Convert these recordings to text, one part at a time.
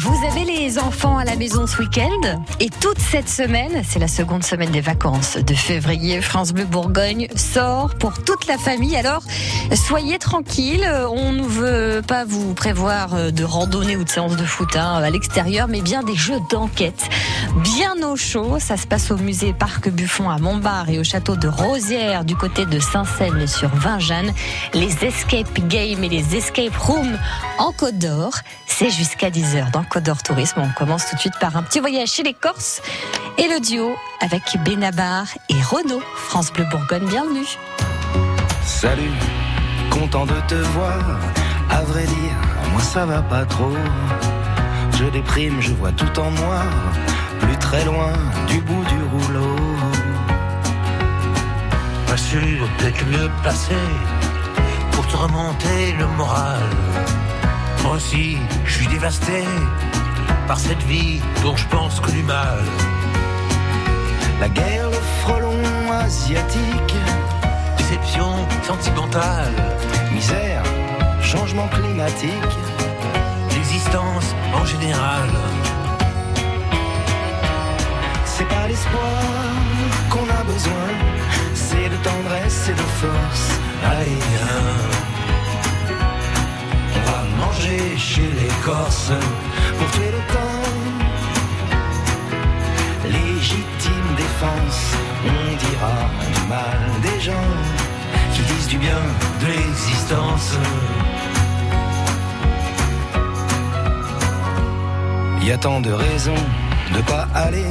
Vous avez les enfants à la maison ce week-end et toute cette semaine, c'est la seconde semaine des vacances de février, France Bleu Bourgogne sort pour toute la famille. Alors, soyez tranquilles, on ne veut pas vous prévoir de randonnée ou de séance de foot hein, à l'extérieur, mais bien des jeux d'enquête. Bien au chaud, ça se passe au musée Parc Buffon à Montbard et au château de Rosière du côté de Saint-Seine sur Vingeanne. Les escape games et les escape rooms en Côte d'Or, c'est jusqu'à 10h dans Côte d'Or Tourisme. On commence tout de suite par un petit voyage chez les Corses et le duo avec Benabar et Renaud. France Bleu Bourgogne, bienvenue. Salut, content de te voir. À vrai dire, moi ça va pas trop. Je déprime, je vois tout en noir, plus très loin du bout du rouleau. Pas sûr d'être mieux placé pour te remonter le moral. Moi aussi, je suis dévasté par cette vie dont je pense que du mal. La guerre, le frelon asiatique, déception sentimentale, misère, changement climatique, l'existence en général. C'est pas l'espoir qu'on a besoin, c'est de tendresse et de force. Allez, manger chez les Corses pour tuer le temps. Légitime défense, on dira du mal des gens qui disent du bien de l'existence. Il y a tant de raisons de pas aller,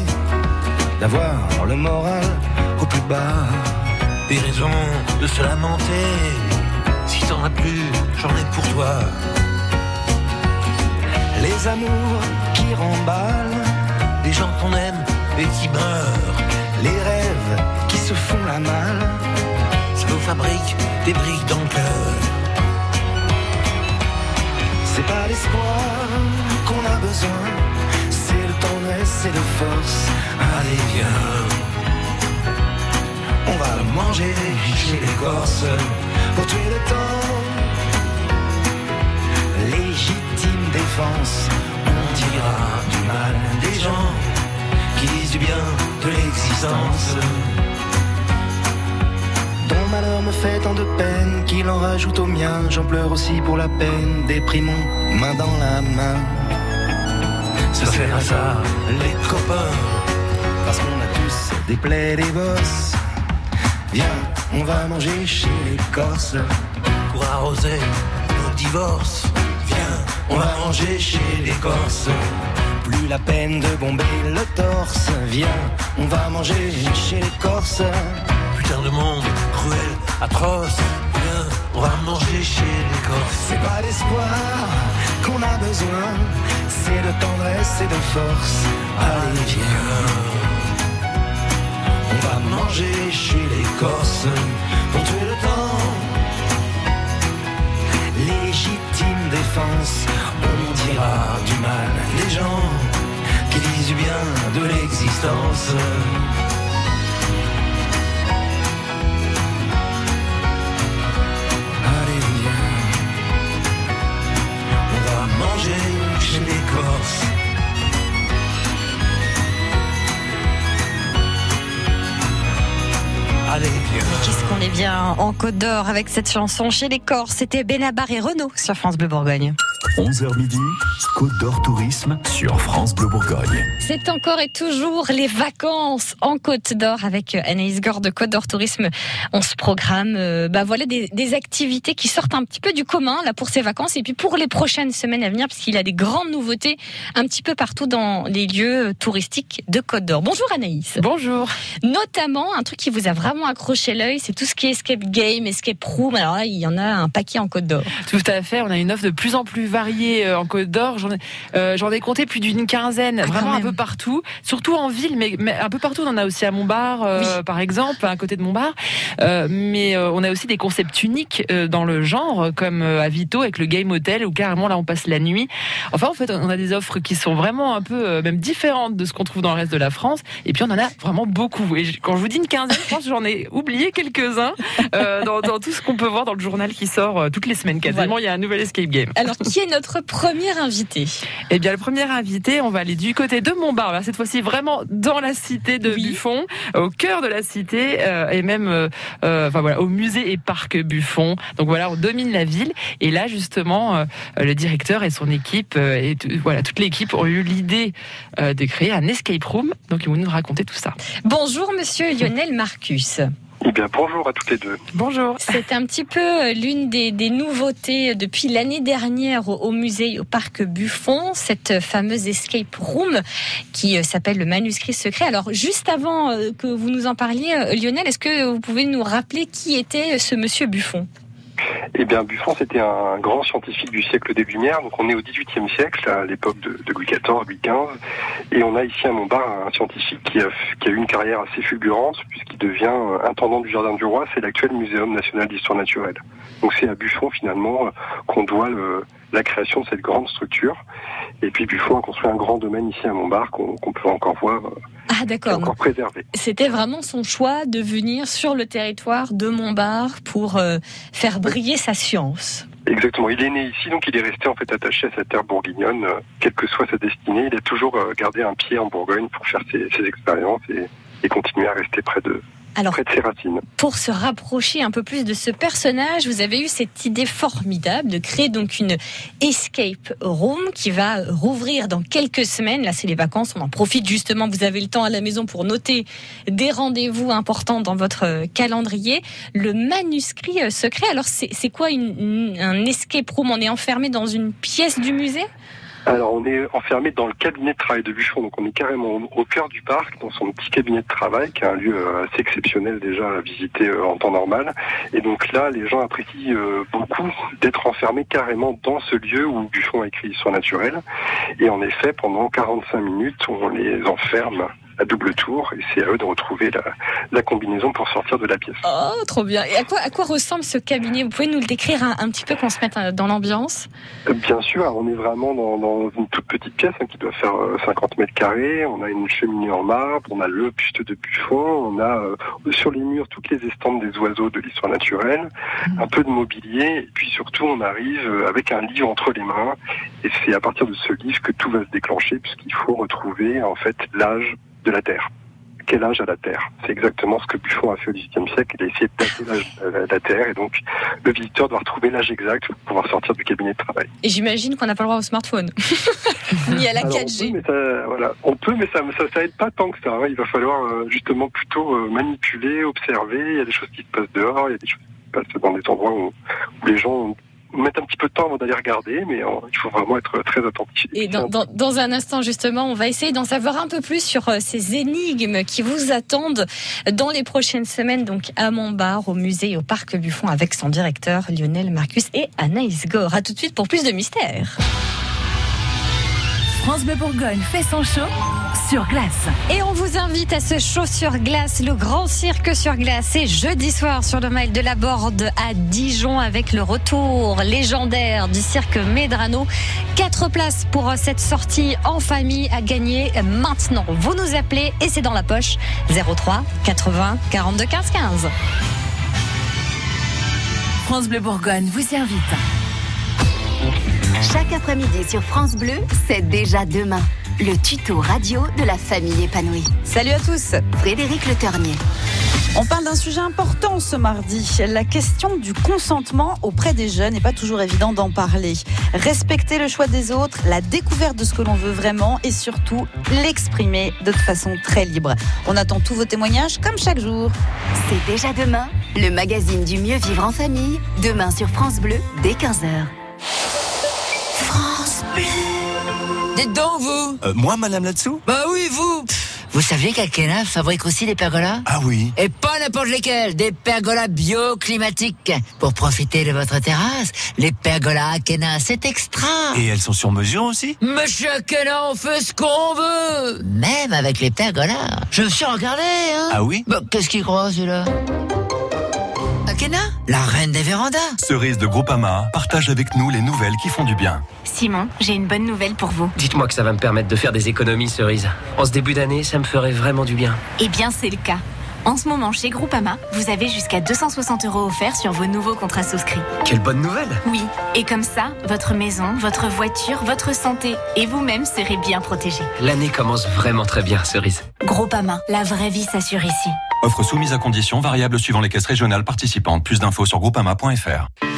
d'avoir le moral au plus bas. Des raisons de se lamenter. Si t'en as plus, j'en ai pour toi. Les amours qui remballent, des gens qu'on aime et qui meurent. Les rêves qui se font la malle, ça nous fabrique des briques dans le cœur. C'est pas l'espoir qu'on a besoin, c'est de tendresse et de force. Allez, viens. On va le manger chez les Corses pour tuer le temps. Légitime défense, on dira du mal des gens qui disent du bien de l'existence. Ton malheur me fait tant de peine qu'il en rajoute au mien. J'en pleure aussi pour la peine, déprimons, main dans la main. Ça sert à ça, les copains. Parce qu'on a tous des plaies, des bosses. Viens, on va manger chez les Corses. Pour arroser nos divorces. Viens, on va manger chez les Corses. Plus la peine de bomber le torse. Viens, on va manger chez les Corses. Putain de monde, cruel, atroce. Viens, on va manger chez les Corses. C'est pas l'espoir qu'on a besoin, c'est de tendresse et de force. Allez, viens. On va manger chez les Corses pour tuer le temps. Légitime défense, on dira du mal des gens qui disent du bien de l'existence. Viens. On va manger chez les Corses. Qu'est-ce qu'on est bien en Côte d'Or avec cette chanson chez les Corses. C'était Benabar et Renault sur France Bleu Bourgogne. 11h midi, Côte d'Or Tourisme sur France Bleu Bourgogne. C'est encore et toujours les vacances en Côte d'Or avec Anaïs Gore de Côte d'Or Tourisme. On se programme, euh, bah voilà des, des, activités qui sortent un petit peu du commun là pour ces vacances et puis pour les prochaines semaines à venir parce qu'il a des grandes nouveautés un petit peu partout dans les lieux touristiques de Côte d'Or. Bonjour Anaïs. Bonjour. Notamment un truc qui vous a vraiment accroché l'œil, c'est tout ce qui est escape game, escape room. Alors là, il y en a un paquet en Côte d'Or. Tout à fait. On a une offre de plus en plus variée en Côte d'Or. J'en ai, euh, ai compté plus d'une quinzaine, Ah, vraiment un peu partout, surtout en ville, mais, mais un peu partout. On en a aussi à Montbard, euh, Oui. par exemple, à côté de Montbard. Euh, mais euh, on a aussi des concepts uniques euh, dans le genre, comme euh, à Vito avec le Game Hotel, où carrément là on passe la nuit. Enfin, en fait, on a des offres qui sont vraiment un peu euh, même différentes de ce qu'on trouve dans le reste de la France. Et puis on en a vraiment beaucoup. Et quand je vous dis une quinzaine, je pense j'en ai oublié quelques-uns euh, dans, dans tout ce qu'on peut voir dans le journal qui sort euh, toutes les semaines. Quasiment, il y a un nouvel escape game. Alors, qui est notre premier invité Eh bien, le premier invité, on va aller du côté de Montbard. Cette fois-ci, vraiment dans la cité de Oui. Buffon, au cœur de la cité, euh, et même, euh, euh, enfin voilà, au musée et parc Buffon. Donc voilà, on domine la ville. Et là, justement, euh, le directeur et son équipe, et voilà, toute l'équipe ont eu l'idée de créer un escape room. Donc, ils vont nous raconter tout ça. Bonjour Monsieur Lionel Marcus. Eh bien, bonjour à toutes les deux. Bonjour. C'est un petit peu euh, l'une des, des nouveautés depuis l'année dernière au, au musée, au parc Buffon, cette fameuse escape room qui euh, s'appelle le manuscrit secret. Alors, juste avant euh, que vous nous en parliez, euh, Lionel, est-ce que vous pouvez nous rappeler qui était ce monsieur Buffon? Eh bien, Buffon, c'était un grand scientifique du siècle des Lumières. Donc, on est au XVIIIe siècle, à l'époque de, de Louis XIV, Louis XV. Et on a ici à Montbard un scientifique qui a, qui a eu une carrière assez fulgurante, puisqu'il devient euh, intendant du Jardin du Roi. C'est l'actuel Muséum national d'histoire naturelle. Donc, c'est à Buffon, finalement, euh, qu'on doit le- la création de cette grande structure. Et puis, Buffon a construit un grand domaine ici à Montbard qu'on peut encore voir, euh, Ah, d'accord. encore préservé. C'était vraiment son choix de venir sur le territoire de Montbard pour euh, faire briller sa science. Exactement. Il est né ici, donc il est resté en fait attaché à sa terre bourguignonne, euh, quelle que soit sa destinée. Il a toujours euh, gardé un pied en Bourgogne pour faire ses, ses expériences et, et continuer à rester près de, Alors, près de ses racines. pour se rapprocher un peu plus de ce personnage, vous avez eu cette idée formidable de créer donc une escape room qui va rouvrir dans quelques semaines. Là, c'est les vacances, on en profite justement. Vous avez le temps à la maison pour noter des rendez-vous importants dans votre calendrier. Le manuscrit euh, secret. Alors, c'est c'est quoi une- une- un escape room? On est enfermé dans une pièce du musée? Alors on est enfermé dans le cabinet de travail de Buffon, donc on est carrément au, cœur du parc, dans son petit cabinet de travail, qui est un lieu euh, assez exceptionnel déjà à visiter euh, en temps normal. Et donc là, les gens apprécient euh, beaucoup d'être enfermés carrément dans ce lieu où Buffon a écrit l'histoire naturelle. Et en effet, pendant 45 minutes, on les enferme à double tour, et c'est à eux de retrouver la, la combinaison pour sortir de la pièce. Oh, trop bien. Et à quoi, à quoi ressemble ce cabinet? Vous pouvez nous le décrire un, un petit peu, qu'on se mette euh, dans l'ambiance? Euh, Bien sûr, on est vraiment dans, dans une toute petite pièce hein, qui doit faire euh, 50 mètres carrés. On a une cheminée en marbre, on a le buste de Buffon, on a euh, sur les murs toutes les estampes des oiseaux de l'histoire naturelle, un peu de mobilier, et puis surtout on arrive euh, avec un livre entre les mains. Et c'est à partir de ce livre que tout va se déclencher, puisqu'il faut retrouver en fait l'âge de la Terre. Quel âge a la Terre? C'est exactement ce que Buffon a fait au XVIIIe siècle. Il a essayé de dater l'âge de la Terre, et donc le visiteur doit retrouver l'âge exact pour pouvoir sortir du cabinet de travail. Et j'imagine qu'on n'a pas le droit au smartphone, ni à la Alors, 4G. On peut, mais ça, voilà, on peut, mais ça, ça, ça aide pas tant que ça. hein. Il va falloir euh, justement plutôt euh, manipuler, observer. Il y a des choses qui se passent dehors, il y a des choses qui se passent dans des endroits où, où les gens mettent un petit peu de temps avant d'aller regarder, mais euh, il faut vraiment être très attentif. Et dans, dans, dans un instant, justement, on va essayer d'en savoir un peu plus sur euh, ces énigmes qui vous attendent dans les prochaines semaines, donc à Montbard, au musée et au parc Buffon, avec son directeur Lionel Marcus et Anaïs Gore. À tout de suite pour plus de mystères. France Bleu Bourgogne fait son show sur glace. Et on vous invite à ce show sur glace, le grand cirque sur glace. C'est jeudi soir sur le mail de la Borde à Dijon avec le retour légendaire du cirque Medrano. Quatre places pour cette sortie en famille à gagner maintenant. Vous nous appelez et c'est dans la poche 03 80 42 15 15. France Bleu Bourgogne vous invite. Chaque après-midi sur France Bleu, c'est déjà demain. Le tuto radio de la famille épanouie. Salut à tous Frédéric Le Ternier. On parle d'un sujet important ce mardi, la question du consentement auprès des jeunes n'est pas toujours évident d'en parler. Respecter le choix des autres, la découverte de ce que l'on veut vraiment et surtout l'exprimer de façon très libre. On attend tous vos témoignages comme chaque jour. C'est déjà demain, le magazine du mieux vivre en famille, demain sur France Bleu dès 15h. France Bleu. Dites donc, vous. Euh, moi, madame là-dessous Bah oui, vous. Vous saviez qu'Alkena fabrique aussi des pergolas? Ah oui. Et pas n'importe lesquels, des pergolas bioclimatiques. Pour profiter de votre terrasse, les pergolas Akena, c'est extra. Et elles sont sur mesure aussi? Monsieur Akena, on fait ce qu'on veut. Même avec les pergolas. Je me suis regardé, hein. Ah oui? Bah, qu'est-ce qu'il croit, celui-là? Akena La reine des vérandas Cerise de Groupama partage avec nous les nouvelles qui font du bien. Simon, j'ai une bonne nouvelle pour vous. Dites-moi que ça va me permettre de faire des économies, Cerise. En ce début d'année, ça me ferait vraiment du bien. Eh bien, c'est le cas. En ce moment, chez Groupama, vous avez jusqu'à 260 euros offerts sur vos nouveaux contrats souscrits. Quelle bonne nouvelle Oui, et comme ça, votre maison, votre voiture, votre santé et vous-même serez bien protégés. L'année commence vraiment très bien, Cerise. Groupama, la vraie vie s'assure ici. Offre soumise à conditions variables suivant les caisses régionales participantes. Plus d'infos sur groupama.fr.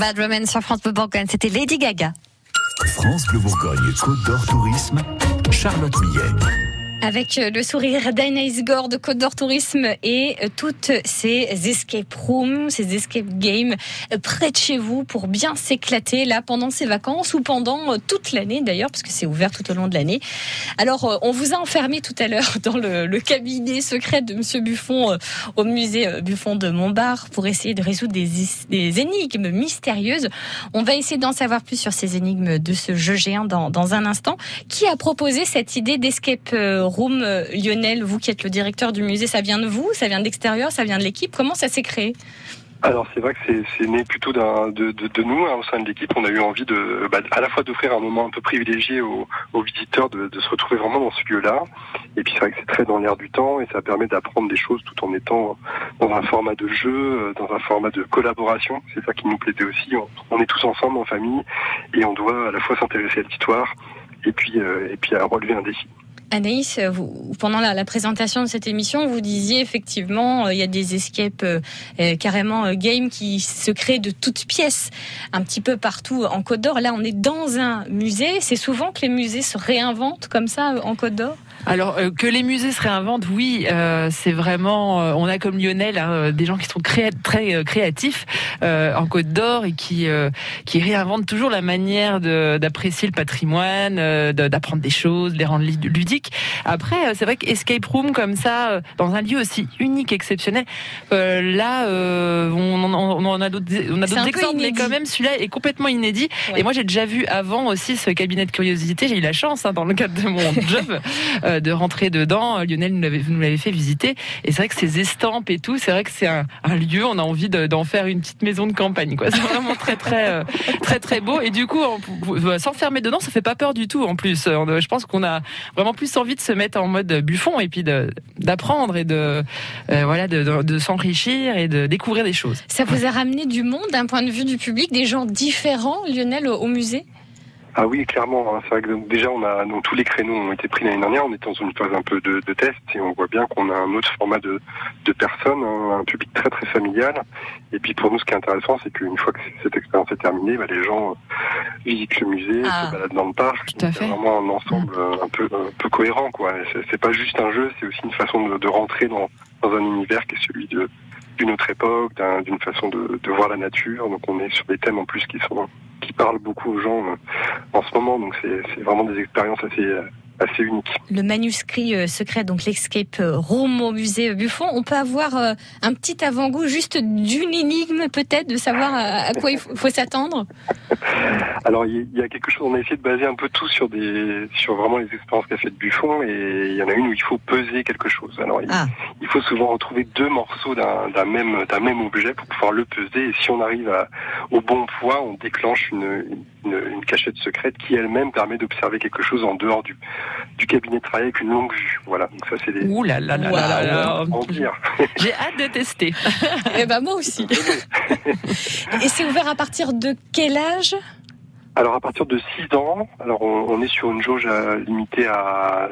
Bad Romance sur France Bleu Bourgogne, c'était Lady Gaga. France Bleu Bourgogne, Côte d'Or Tourisme, Charlotte Millet. Avec euh, le sourire d'Anaïs Gore de Côte d'Or Tourisme et euh, toutes ces escape rooms, ces escape games euh, près de chez vous pour bien s'éclater là pendant ces vacances ou pendant toute l'année d'ailleurs, parce que c'est ouvert tout au long de l'année. Alors, on vous a enfermé tout à l'heure dans le, cabinet secret de Monsieur Buffon au musée Buffon de Montbard pour essayer de résoudre des, des énigmes mystérieuses. On va essayer d'en savoir plus sur ces énigmes de ce jeu géant dans, dans un instant. Qui a proposé cette idée d'escape Room, euh, Lionel, vous qui êtes le directeur du musée, ça vient de vous Ça vient de l'extérieur Ça vient de l'équipe Comment ça s'est créé? Alors c'est vrai que c'est né plutôt de, nous hein, au sein de l'équipe. On a eu envie de, bah, à la fois d'offrir un moment un peu privilégié aux, visiteurs, de, se retrouver vraiment dans ce lieu-là. Et puis c'est vrai que c'est très dans l'air du temps et ça permet d'apprendre des choses tout en étant dans un format de jeu, euh, dans un format de collaboration. C'est ça qui nous plaisait aussi. On, on, est tous ensemble en famille et on doit à la fois s'intéresser à l'histoire et puis euh, et puis à relever un défi. Anaïs, vous, pendant la, présentation de cette émission, vous disiez effectivement, euh, il y a des escapes euh, euh carrément euh, game qui se créent de toutes pièces, un petit peu partout en Côte d'Or. Là, on est dans un musée. C'est souvent que les musées se réinventent comme ça en Côte d'Or? Alors euh, que les musées se réinventent, oui, euh, c'est vraiment. Euh, on a comme Lionel hein, des gens qui sont très créatifs en Côte d'Or et qui qui réinventent toujours la manière d'apprécier le patrimoine, d'apprendre des choses, de les rendre ludiques. Après, c'est vrai qu'escape room comme ça, dans un lieu aussi unique, exceptionnel, là, on, on, a d'autres, on a d'autres exemples, mais quand même celui-là est complètement inédit. Et moi, j'ai déjà vu avant aussi ce cabinet de curiosité. J'ai eu la chance hein, dans le cadre de mon job. Euh, de rentrer dedans. Euh, Lionel nous l'avait fait visiter. Et c'est vrai que ces estampes et tout, c'est vrai que c'est un, lieu, on a envie d'en faire une petite maison de campagne. C'est vraiment très, très, euh, très, très beau. Et du coup, s'enfermer dedans, ça fait pas peur du tout en plus. Je pense qu'on a vraiment plus envie de se mettre en mode buffon et puis d'apprendre et de, voilà, de s'enrichir et de découvrir des choses. Ça vous a ramené du monde d'un point de vue du public, des gens différents, Lionel, au musée? Ah oui, clairement. Hein. C'est vrai que déjà, on a donc, tous les créneaux ont été pris l'année dernière. On est dans une phase un peu de, de test et on voit bien qu'on a un autre format de, de personnes, hein, un public très très familial. Et puis pour nous, ce qui est intéressant, c'est qu'une fois que cette expérience est terminée, bah, les gens visitent le musée, ah. se baladent dans le parc. C'est vraiment un ensemble mm. un peu un peu cohérent, quoi. C'est pas juste un jeu, c'est aussi une façon de, de rentrer dans, dans un univers qui est celui de d'une autre époque, d'une façon de, de voir la nature. Donc on est sur des thèmes en plus qui sont qui parle beaucoup aux gens euh, en ce moment. Donc c'est vraiment des expériences assez assez unique. Le manuscrit euh, secret, donc l'escape room au musée Buffon, on peut avoir un petit avant-goût juste d'une énigme peut-être, de savoir à quoi il faut s'attendre? Alors il y a quelque chose, on a essayé de baser un peu tout sur des, sur vraiment les expériences qu'a fait Buffon et il y en a une où il faut peser quelque chose. Alors il, ah. faut souvent retrouver deux morceaux d'un même, d'un même objet pour pouvoir le peser et si on arrive à, au bon poids, on déclenche une, une, une cachette secrète qui elle-même permet d'observer quelque chose en dehors du, du cabinet de travail avec une longue vue. Voilà. Donc ça c'est des. Ouh là là là là là. J'ai hâte de tester. et eh ben moi aussi. et c'est ouvert à partir de quel âge? Alors à partir de 6 ans, alors on, est sur une jauge euh, limitée à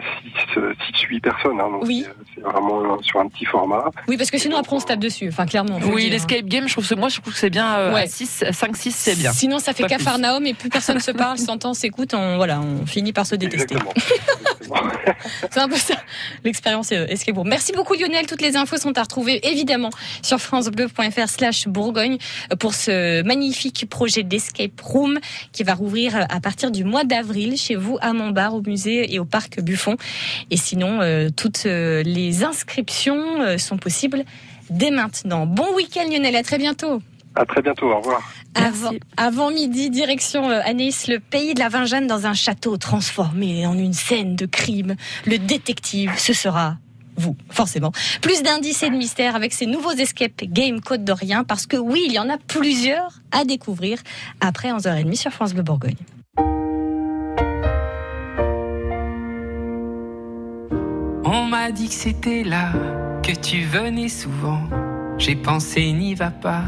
6, 8 personnes, hein, donc oui. c'est vraiment sur un petit format. Oui, parce que sinon après on se tape dessus, enfin clairement. Oui, l'escape game, je trouve que moi je trouve que c'est bien euh, 6, 5, 6 c'est bien. Sinon ça fait cafarnaum et plus personne se parle, s'entend, s'écoute, on, voilà, on finit par se détester. c'est un peu ça l'expérience euh, escape room. Merci beaucoup Lionel, toutes les infos sont à retrouver évidemment sur francebleu.fr slash Bourgogne pour ce magnifique projet d'escape room qui va rouvrir à partir du mois d'avril chez vous à Montbard, au musée et au parc Buffon. Et sinon, euh, toutes euh, les inscriptions euh, sont possibles dès maintenant. Bon week-end Lionel, à très bientôt. À très bientôt, au revoir. Avant, avant, midi, direction Anaïs, le pays de la Vingeanne, dans un château transformé en une scène de crime. Le détective, ce sera vous, forcément. Plus d'indices et de mystères avec ces nouveaux escape game Côte d'Orient, parce que oui, il y en a plusieurs à découvrir après 11h30 sur France Bleu Bourgogne. On m'a dit que c'était là, que tu venais souvent. J'ai pensé n'y va pas,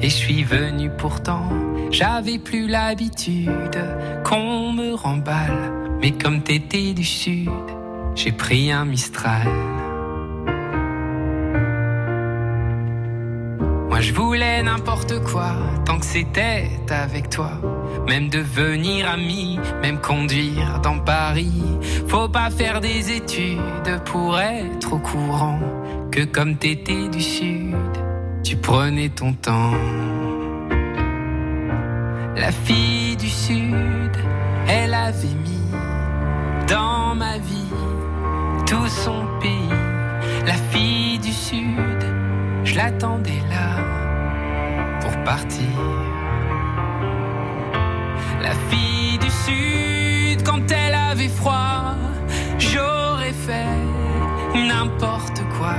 et je suis venu pourtant. J'avais plus l'habitude qu'on me remballe, mais comme t'étais du sud, j'ai pris un Mistral. Je voulais n'importe quoi tant que c'était avec toi. Même devenir ami, même conduire dans Paris. Faut pas faire des études pour être au courant que comme t'étais du sud, tu prenais ton temps. La fille du sud, elle avait mis dans ma vie tout son pays. La fille du sud, je l'attendais là pour partir. La fille du sud, quand elle avait froid, j'aurais fait n'importe quoi.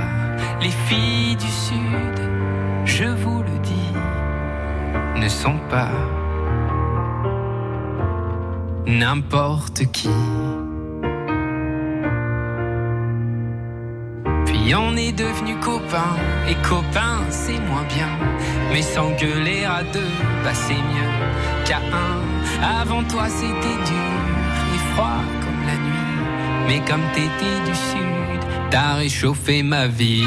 Les filles du sud, je vous le dis, ne sont pas n'importe qui. Puis on est devenus copains, et copains c'est moins bien. Mais s'engueuler à deux, bah c'est mieux qu'à un. Avant toi c'était dur et froid comme la nuit. Mais comme t'étais du sud, t'as réchauffé ma vie.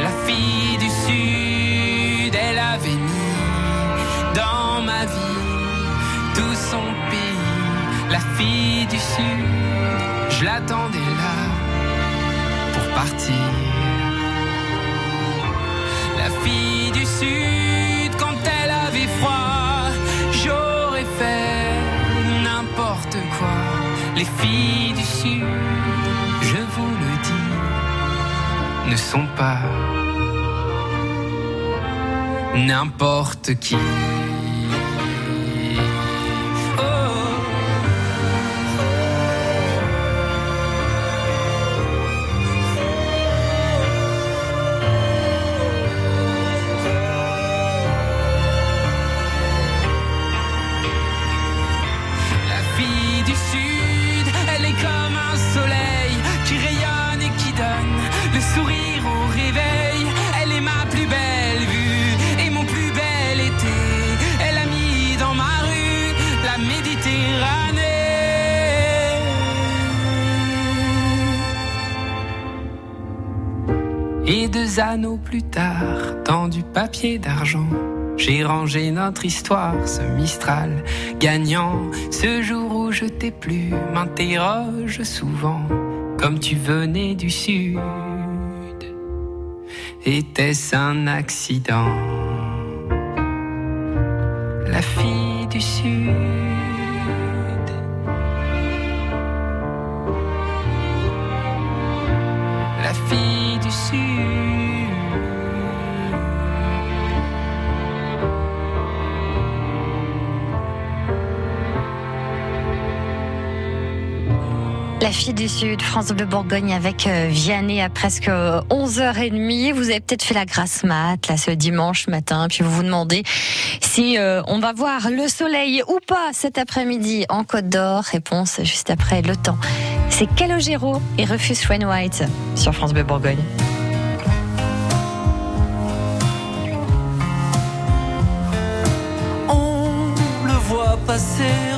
La fille du sud, elle avait mis dans ma vie tout son pays. La fille du sud, je l'attendais là pour partir. Fille du sud, quand elle avait froid, j'aurais fait n'importe quoi. Les filles du sud, je vous le dis, ne sont pas n'importe qui. Plus tard, dans du papier d'argent, j'ai rangé notre histoire, ce Mistral gagnant. Ce jour où je t'ai plu, m'interroge souvent, comme tu venais du sud. Était-ce un accident? La fille du sud. La fille du Sud, France Bleu Bourgogne avec euh, Vianney à presque 11h30. Vous avez peut-être fait la grasse mat là ce dimanche matin, puis vous vous demandez si euh, on va voir le soleil ou pas cet après-midi en Côte d'Or. Réponse juste après le temps. C'est Calogero et Rufus Wainwright sur France Bleu Bourgogne. On le voit passer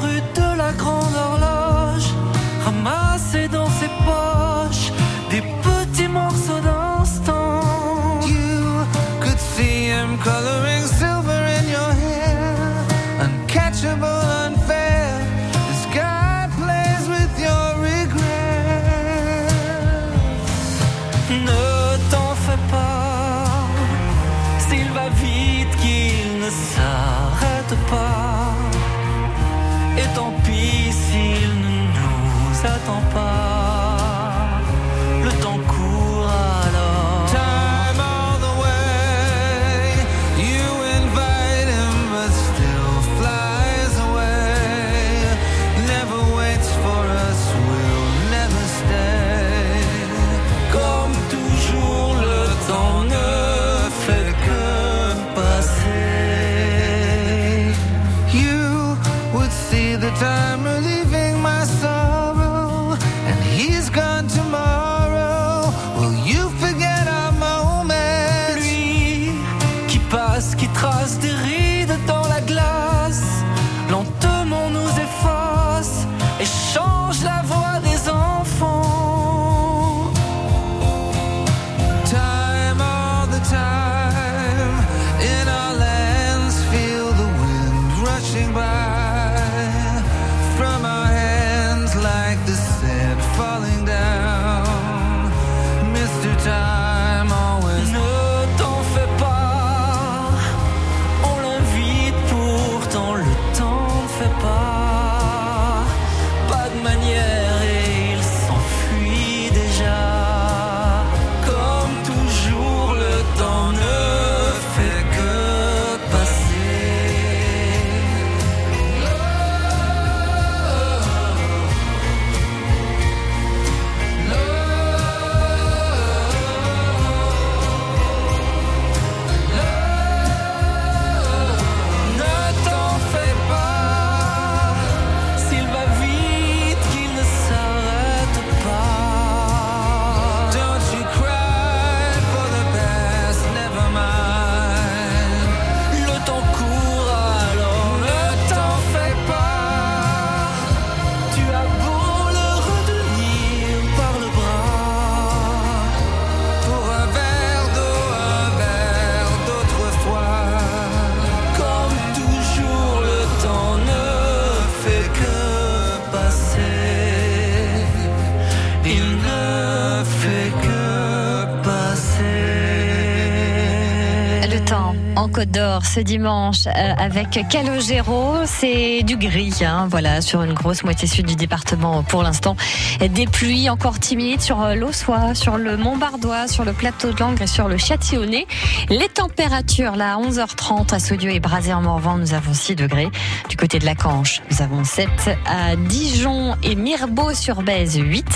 D'Or ce dimanche euh, avec Calogero, c'est du gris, hein, voilà, sur une grosse moitié sud du département pour l'instant. Des pluies encore timides sur euh, l'Aussois, sur le Montbardois, sur le plateau de Langres et sur le Châtillonnais. Les températures, là, à 11h30 à Saudieu et Brasé en Morvan, nous avons 6 degrés. Du côté de la Canche, nous avons 7. À Dijon et Mirbeau-sur-Bèze, 8.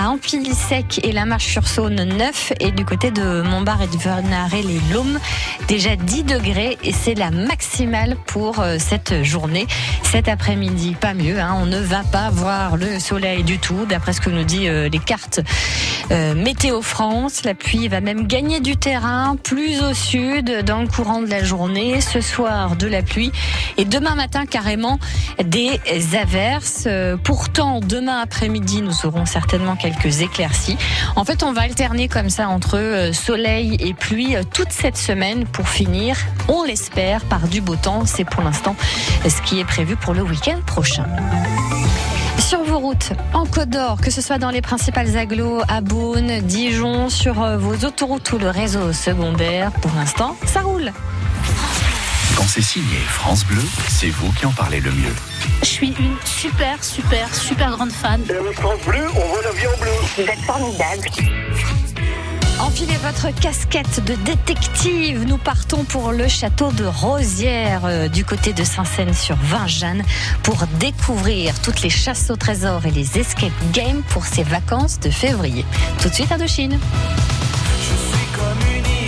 À Ampilly-Sec et La Marche-sur-Saône, 9. Et du côté de Montbard et de Vernaré, les Laumes, déjà 10 degrés. Et c'est la maximale pour euh, cette journée. Cet après-midi, pas mieux. hein. On ne va pas voir le soleil du tout, d'après ce que nous dit euh, les cartes euh, Météo France. La pluie va même gagner du terrain plus au sud dans le courant de la journée. Ce soir, de la pluie. Et demain matin, carrément, des averses. Pourtant, demain après-midi, nous aurons certainement quelques éclaircies. En fait, on va alterner comme ça entre euh, soleil et pluie euh, toute cette semaine pour finir, on l'espère, par du beau temps. C'est pour l'instant ce qui est prévu pour le week-end prochain. Sur vos routes, en Côte d'Or, que ce soit dans les principales agglos, à Beaune, Dijon, sur euh, vos autoroutes ou le réseau secondaire, pour l'instant, ça roule. Quand c'est signé France Bleu, c'est vous qui en parlez le mieux. Je suis une super, super, super grande fan. Et avec France Bleu, on voit la vie en bleu. Vous êtes formidable. Enfilez votre casquette de détective. Nous partons pour le château de Rosière euh, du côté de Saint-Seine sur Vingeanne pour découvrir toutes les chasses au trésor et les escape games pour ces vacances de février. Tout de suite à Chine. Je suis comme une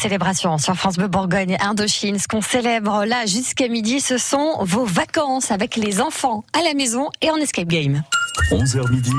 célébrations sur France Bleu Bourgogne Indochine. Ce qu'on célèbre là jusqu'à midi, ce sont vos vacances avec les enfants à la maison et en escape game. 11h midi,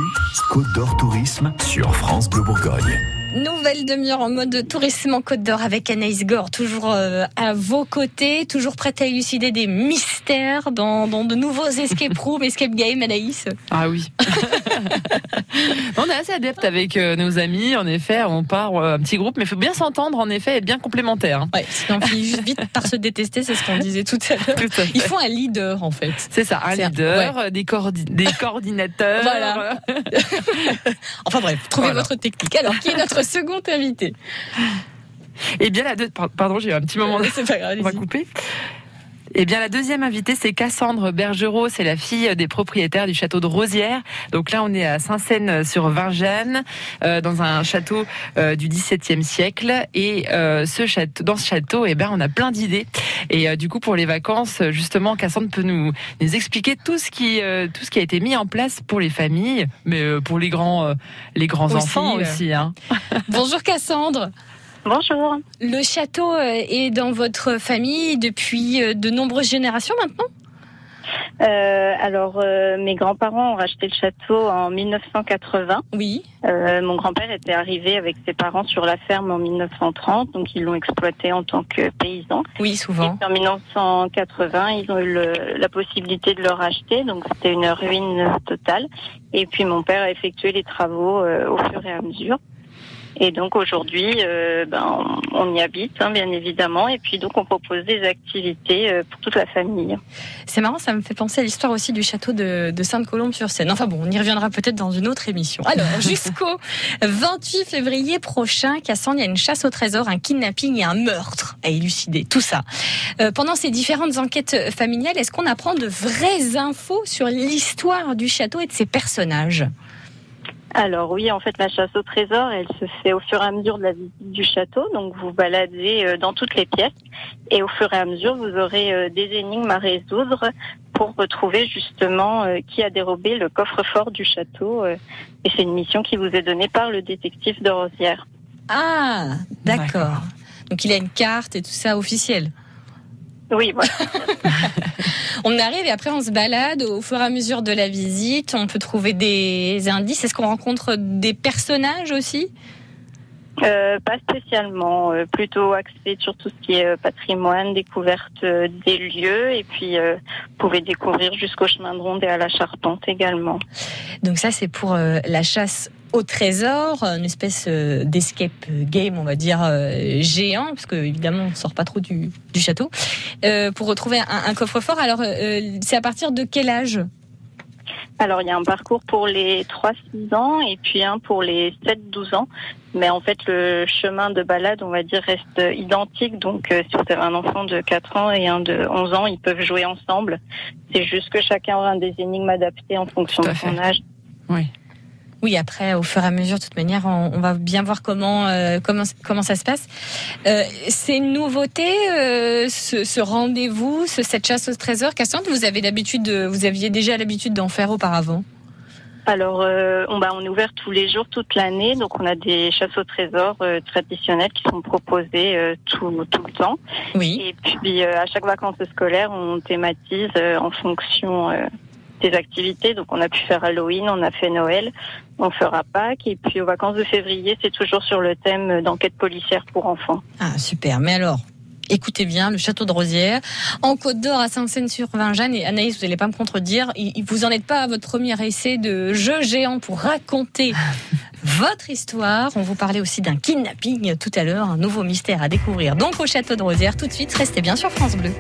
Côte d'Or Tourisme sur France Bleu Bourgogne. Nouvelle demi-heure en mode tourisme en Côte d'Or avec Anaïs Gore, toujours euh, à vos côtés, toujours prête à élucider des mystères dans, dans de nouveaux escape rooms, escape game, Anaïs. Ah oui. on est assez adepte avec euh, nos amis, en effet, on part euh, un petit groupe, mais il faut bien s'entendre, en effet, et bien complémentaire. Ouais, sinon on finit juste vite par se détester, c'est ce qu'on disait tout à l'heure. Il faut un leader, en fait. C'est ça, un leader, ouais. des, coordi- des coordinateurs. Voilà. enfin bref, trouvez Voilà. votre technique. Alors, qui est notre second invité Et bien la deux... par- Pardon, j'ai eu un petit moment. de- C'est pas grave, On va couper. Eh bien, la deuxième invitée, c'est Cassandre Bergerot. C'est la fille des propriétaires du château de Rosière. Donc là, on est à Saint-Seine-sur-Vingeanne, euh, dans un château euh, du XVIIe siècle. Et euh, ce château, dans ce château, eh ben, on a plein d'idées. Et euh, du coup, pour les vacances, justement, Cassandre peut nous, nous expliquer tout ce qui, tout ce qui a été mis en place pour les familles, mais pour les grands, les grands Aussi, enfants aussi. Hein. Bonjour Cassandre. Bonjour. Le château euh, est dans votre famille depuis euh, de nombreuses générations maintenant? Euh, alors, euh, mes grands-parents ont racheté le château en 1980. Oui. Euh, mon grand-père était arrivé avec ses parents sur la ferme en 1930, donc ils l'ont exploité en tant que paysan. Oui, souvent. Et en 1980, ils ont eu le- la possibilité de le racheter, donc c'était une ruine totale. Et puis mon père a effectué les travaux euh, au fur et à mesure. Et donc aujourd'hui, euh, ben, on y habite, hein, bien évidemment. Et puis donc on propose des activités euh, pour toute la famille. C'est marrant, ça me fait penser à l'histoire aussi du château de, de Sainte-Colombe-sur-Seine. Enfin bon, on y reviendra peut-être dans une autre émission. Alors, jusqu'au 28 février prochain, Cassandre, il y a une chasse au trésor, un kidnapping et un meurtre à élucider. Tout ça. Euh, pendant ces différentes enquêtes familiales, est-ce qu'on apprend de vraies infos sur l'histoire du château et de ses personnages? Alors oui, en fait, la chasse au trésor, elle se fait au fur et à mesure de la visite du château. Donc vous baladez euh, dans toutes les pièces et au fur et à mesure, vous aurez euh, des énigmes à résoudre pour retrouver justement euh, qui a dérobé le coffre-fort du château. Et c'est une mission qui vous est donnée par le détective de Rosière. Ah, d'accord. Donc il a une carte et tout ça officiel. Oui, voilà. On arrive et après on se balade au fur et à mesure de la visite. On peut trouver des indices. Est-ce qu'on rencontre des personnages aussi? Euh, pas spécialement, euh, plutôt axé sur tout ce qui est euh, patrimoine, découverte euh, des lieux, et puis euh, vous pouvez découvrir jusqu'au chemin de ronde et à la charpente également. Donc ça c'est pour la chasse au trésor, une espèce euh, d'escape game, on va dire euh, géant, parce que évidemment on sort pas trop du, du château, euh, pour retrouver un, un coffre-fort. Alors euh, c'est à partir de quel âge? Alors, il y a un parcours pour les 3-6 ans et puis un pour les 7-12 ans. Mais en fait, le chemin de balade, on va dire, reste identique. Donc, euh, si vous avez un enfant de 4 ans et un de 11 ans, ils peuvent jouer ensemble. C'est juste que chacun aura des énigmes adaptées en fonction de son âge. Oui. Oui, après, au fur et à mesure, de toute manière, on, on va bien voir comment euh, comment comment ça se passe. Euh, c'est une nouveauté, euh, ce, ce rendez-vous, ce, cette chasse au trésor. Cassandre, vous avez l'habitude, de- vous aviez déjà l'habitude d'en faire auparavant? Alors, euh, on, bah, on est ouvert tous les jours, toute l'année. Donc, on a des chasses au trésor euh, traditionnelles qui sont proposées euh, tout, tout le temps. Oui. Et puis, à chaque vacances scolaires, on thématise en fonction des activités. Donc, on a pu faire Halloween, on a fait Noël, on fera Pâques. Et puis, aux vacances de février, c'est toujours sur le thème d'enquête policière pour enfants. Ah, super. Mais alors, écoutez bien, le château de Rosière, en Côte d'Or, à Saint-Seine-sur-Vingeanne. Et Anaïs, vous n'allez pas me contredire, vous n'en êtes pas à votre premier essai de jeu géant pour raconter votre histoire. On vous parlait aussi d'un kidnapping tout à l'heure, un nouveau mystère à découvrir. Donc, au château de Rosière, tout de suite, restez bien sur France Bleu.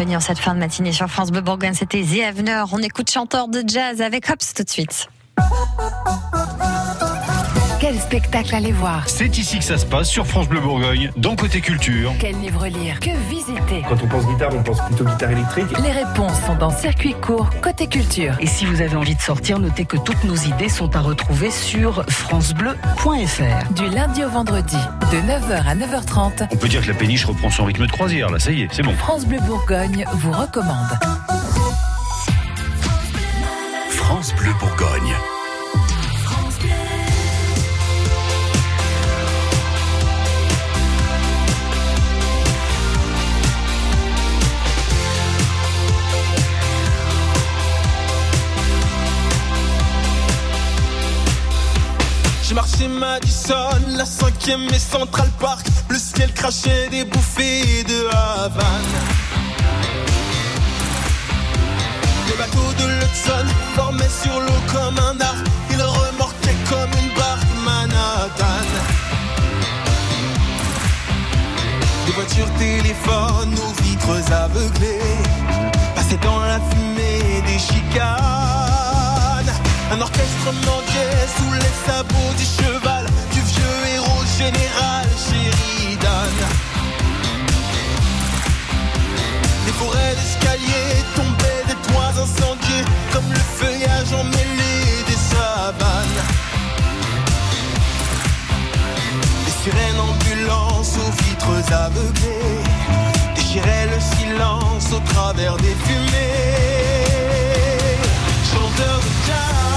En cette fin de matinée sur France Bleu Bourgogne, c'était The Avener. On écoute chanteur de jazz avec Hops tout de suite. Quel spectacle aller voir C'est ici que ça se passe sur France Bleu Bourgogne, dans Côté Culture. Quel livre lire Que visiter Quand on pense guitare, on pense plutôt guitare électrique. Les réponses sont dans Circuit court Côté Culture. Et si vous avez envie de sortir, notez que toutes nos idées sont à retrouver sur francebleu.fr. Du lundi au vendredi, de 9h à 9h30, On peut dire que la péniche reprend son rythme de croisière, là, ça y est, c'est bon. France Bleu Bourgogne vous recommande. France Bleu Bourgogne. J'ai marché Madison, la cinquième et Central Park, le ciel crachait des bouffées de Havane. Les bateaux de l'Hudson formaient sur l'eau comme un arc, ils remorquaient comme une barque Manhattan. Des voitures téléphones aux vitres aveuglées, passaient dans la fumée des chicanes. Un orchestre mendiait sous les sabots du cheval du vieux héros général Sheridan. Des forêts d'escaliers tombaient des toits incendiés comme le feuillage emmêlé des savanes. Des sirènes ambulances aux vitres aveuglées déchiraient le silence au travers des fumées. Chanteur de jazz,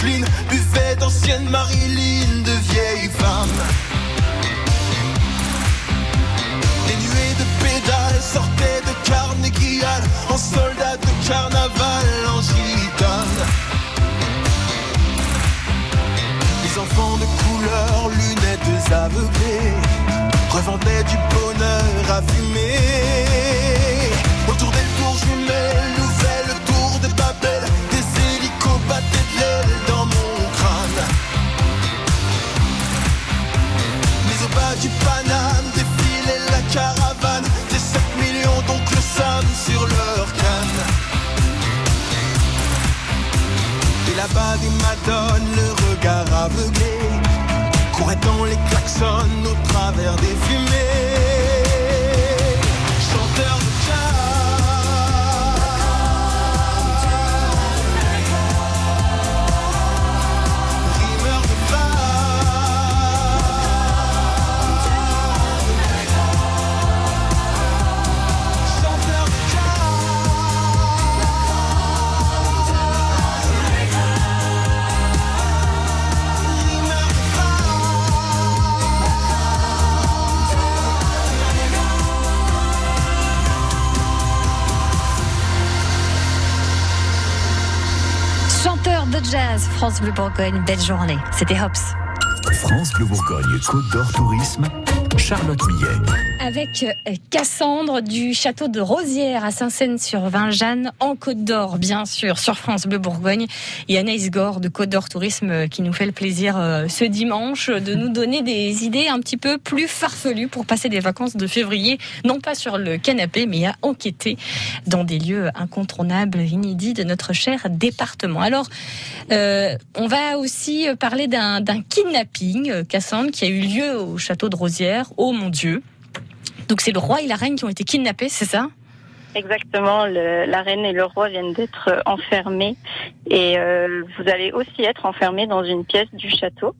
Brooklyn, buvait d'anciennes Marilyn, de vieilles femmes. Des nuées de pédales sortaient de Carnegie carnaval en gitane. Les enfants de couleur, lunettes aveuglées, revendaient du bonheur à fumer. Des madones, le regard aveuglé, couraient dans les klaxons au travers des fumées. France Bleu Bourgogne, belle journée. C'était Hops. France Bleu Bourgogne Côte d'Or Tourisme, Charlotte Millet. Avec euh, Cassandre du château de Rosières à Saint-Seine-sur-Vingeanne, en Côte d'Or, bien sûr, sur France Bleu Bourgogne. Et Anaïs Gore de Côte d'Or Tourisme euh, qui nous fait le plaisir euh, ce dimanche de nous donner des idées un petit peu plus farfelues pour passer des vacances de février, non pas sur le canapé, mais à enquêter dans des lieux incontournables, inédits de notre cher département. Alors, on va aussi parler d'un kidnapping, Cassandre, qui a eu lieu au château de Rosières. Oh mon Dieu donc c'est le roi et la reine qui ont été kidnappés, c'est ça? Exactement, le- la reine et le roi viennent d'être euh, enfermés. Et euh, vous allez aussi être enfermés dans une pièce du château.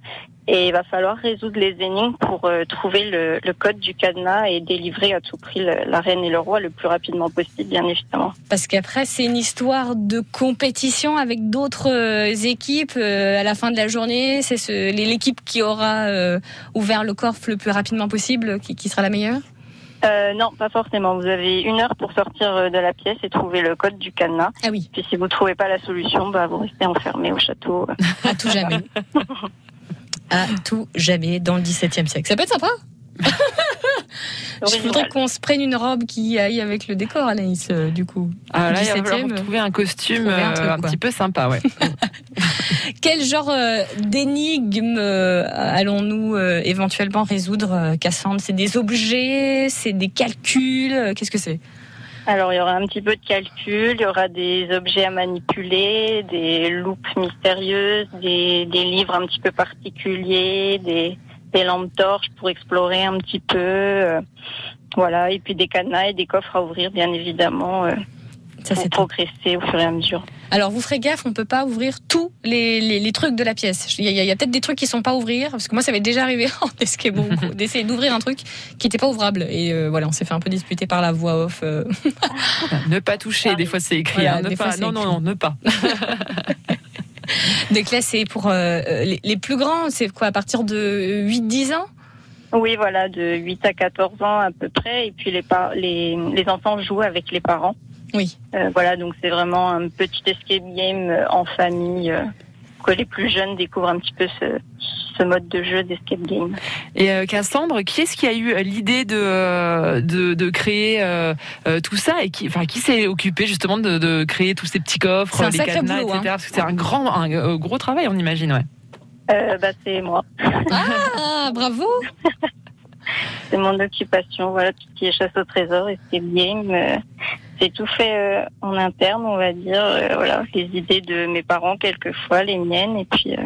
Et il va falloir résoudre les énigmes pour euh, trouver le, le code du cadenas et délivrer à tout prix le- la reine et le roi le plus rapidement possible, bien évidemment. Parce qu'après, c'est une histoire de compétition avec d'autres euh, équipes. à la fin de la journée, c'est ce- l'équipe qui aura ouvert le coffre le plus rapidement possible qui, qui sera la meilleure? Euh, non, pas forcément. Vous avez une heure pour sortir euh, de la pièce et trouver le code du cadenas. Ah oui. Puis si vous trouvez pas la solution, bah, vous restez enfermé au château. À tout jamais. à tout jamais dans le XVIIe siècle. Ça peut être sympa Je voudrais qu'on se prenne une robe qui aille avec le décor, Anaïs, euh, du coup. Ah, là, il va 17e, falloir trouver un costume trouver un euh, truc, un, quoi. petit peu sympa, ouais. Quel genre euh, d'énigme euh, allons-nous euh, éventuellement résoudre, euh, Cassandre? C'est des objets, c'est des calculs, euh, qu'est-ce que c'est? Alors, il y aura un petit peu de calcul, il y aura des objets à manipuler, des loupes mystérieuses, des, des livres un petit peu particuliers, des, des lampes torches pour explorer un petit peu. euh, voilà, et puis des cadenas et des coffres à ouvrir, bien évidemment, euh, Ça, pour progresser au fur et à mesure. Alors, vous ferez gaffe, on peut pas ouvrir tous les, les, les trucs de la pièce. Il y a, peut-être des trucs qui sont pas à ouvrir, parce que moi, ça m'est déjà arrivé en d'essayer d'ouvrir un truc qui était pas ouvrable. Et euh, voilà, on s'est fait un peu disputer par la voix off. euh. ne pas toucher, des fois c'est écrit. Voilà, hein, ne pas, fois, non, non, non, ne pas. Donc là, c'est pour euh, les, les plus grands, c'est quoi, à partir de 8-10 ans? Oui, voilà, de 8 à 14 ans à peu près. Et puis les, les enfants jouent avec les parents. Oui. Euh, voilà, donc c'est vraiment un petit escape game euh, en famille. Que les plus jeunes découvrent un petit peu ce, ce mode de jeu d'escape game. Et euh, Cassandre, qui est-ce qui a eu euh, l'idée de, euh, de, de créer euh, tout ça et qui, enfin, qui s'est occupé justement de, de créer tous ces petits coffres, C'est un les cadenas, boulot, etc. hein. Parce que c'est un grand, un gros travail, on imagine, ouais. Euh, bah, c'est moi. Ah, bravo C'est mon occupation. Voilà, tout ce qui est chasse au trésor, escape game. euh, c'est tout fait euh, en interne, on va dire. Euh, voilà, les idées de mes parents quelquefois, les miennes, et puis.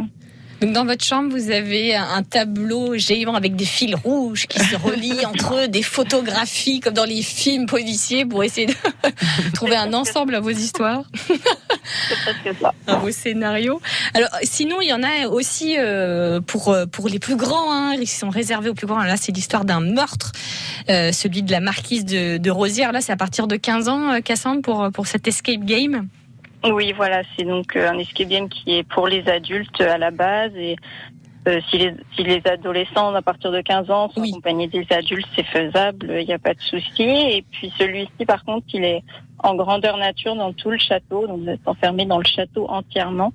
Donc dans votre chambre, vous avez un tableau géant avec des fils rouges qui se relient entre eux, des photographies comme dans les films policiers pour essayer de trouver un ensemble à vos histoires. c'est presque ça. un beau scénario. Alors, sinon, il y en a aussi euh, pour euh, pour les plus grands, hein, qui sont réservés aux plus grands. Là, c'est l'histoire d'un meurtre, euh, celui de la marquise de, de Rosière. Là, c'est à partir de 15 ans, Cassandre, pour pour cet escape game. Oui, voilà, c'est donc euh, un escape game qui est pour les adultes à la base et euh, si, les, si les adolescents à partir de 15 ans sont accompagnés des adultes, c'est faisable, il n'y a pas de souci. Et puis celui-ci, par contre, il est en grandeur nature dans tout le château. Donc vous êtes enfermé dans le château entièrement.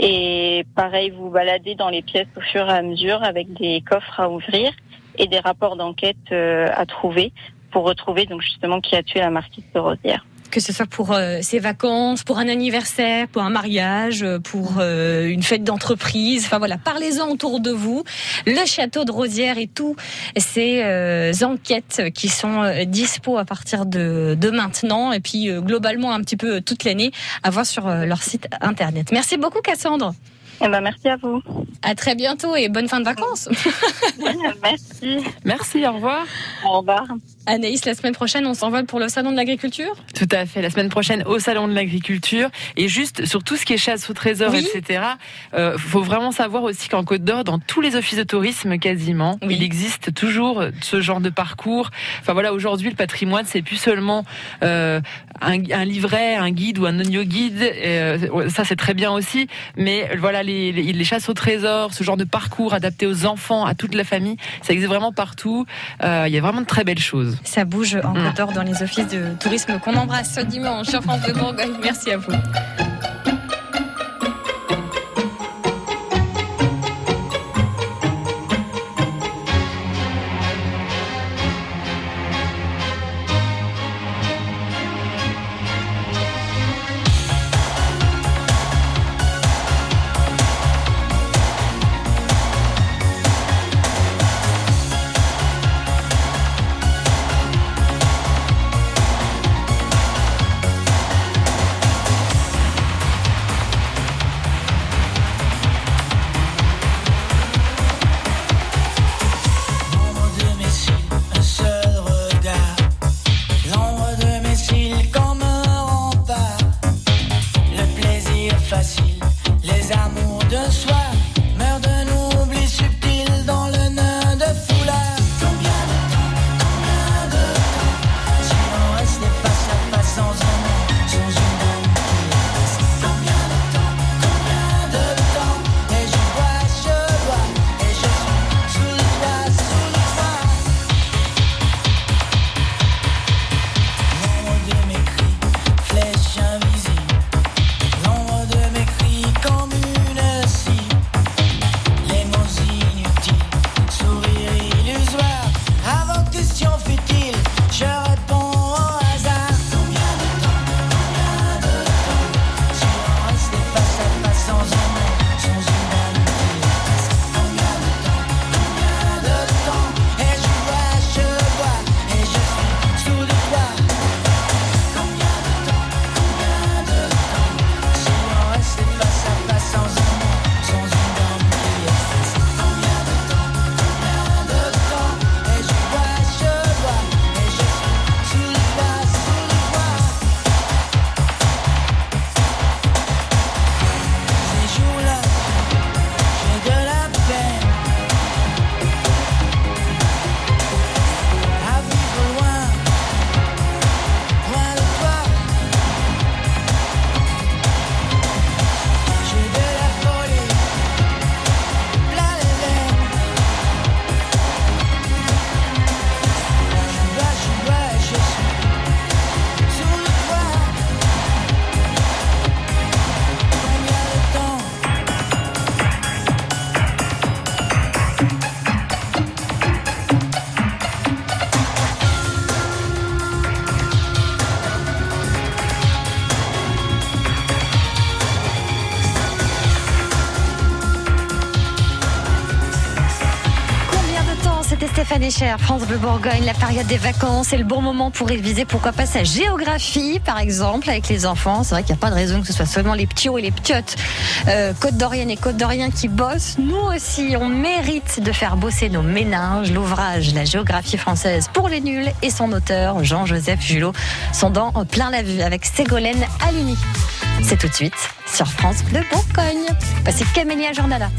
Et pareil, vous baladez dans les pièces au fur et à mesure avec des coffres à ouvrir et des rapports d'enquête euh, à trouver pour retrouver donc justement qui a tué la marquise de Rosière. Que ce soit pour euh, ses vacances, pour un anniversaire, pour un mariage, euh, pour euh, une fête d'entreprise. Enfin voilà, parlez-en autour de vous. Le château de Rosière et tout ces enquêtes qui sont dispo à partir de, de maintenant et puis globalement un petit peu toute l'année à voir sur leur site internet. Merci beaucoup Cassandre. Eh ben, merci à vous. À très bientôt et bonne fin de vacances. merci. Merci, au revoir. Au revoir. Anaïs, la semaine prochaine, on s'envole pour le salon de l'agriculture? Tout à fait, la semaine prochaine au Salon de l'Agriculture. Et juste sur tout ce qui est chasse au trésor, Oui. etc., euh, faut vraiment savoir aussi qu'en Côte d'Or, dans tous les offices de tourisme quasiment, il existe toujours ce genre de parcours. Enfin voilà, aujourd'hui, le patrimoine, c'est plus seulement euh, un, un livret, un guide ou un audio guide. Euh, ça, c'est très bien aussi. Mais voilà, les, les, les chasses au trésor, ce genre de parcours adapté aux enfants, à toute la famille, ça existe vraiment partout. Euh, Il y a vraiment de très belles choses. Ça bouge en Mm. Côte d'Or dans les offices de tourisme qu'on embrasse ce dimanche sur France de Bourgogne. Merci à vous. France Bleu Bourgogne, la période des vacances, c'est le bon moment pour réviser, pourquoi pas sa géographie, par exemple, avec les enfants. C'est vrai qu'il n'y a pas de raison que ce soit seulement les ptios et les ptiotes euh, côte d'Orienne et côte d'Orient qui bossent. Nous aussi, on mérite de faire bosser nos méninges. L'ouvrage La géographie française pour les nuls et son auteur, Jean-Joseph Julot, sont dans plein la vue avec Ségolène Aluni. C'est tout de suite sur France Bleu Bourgogne. Passez Camélia Journala.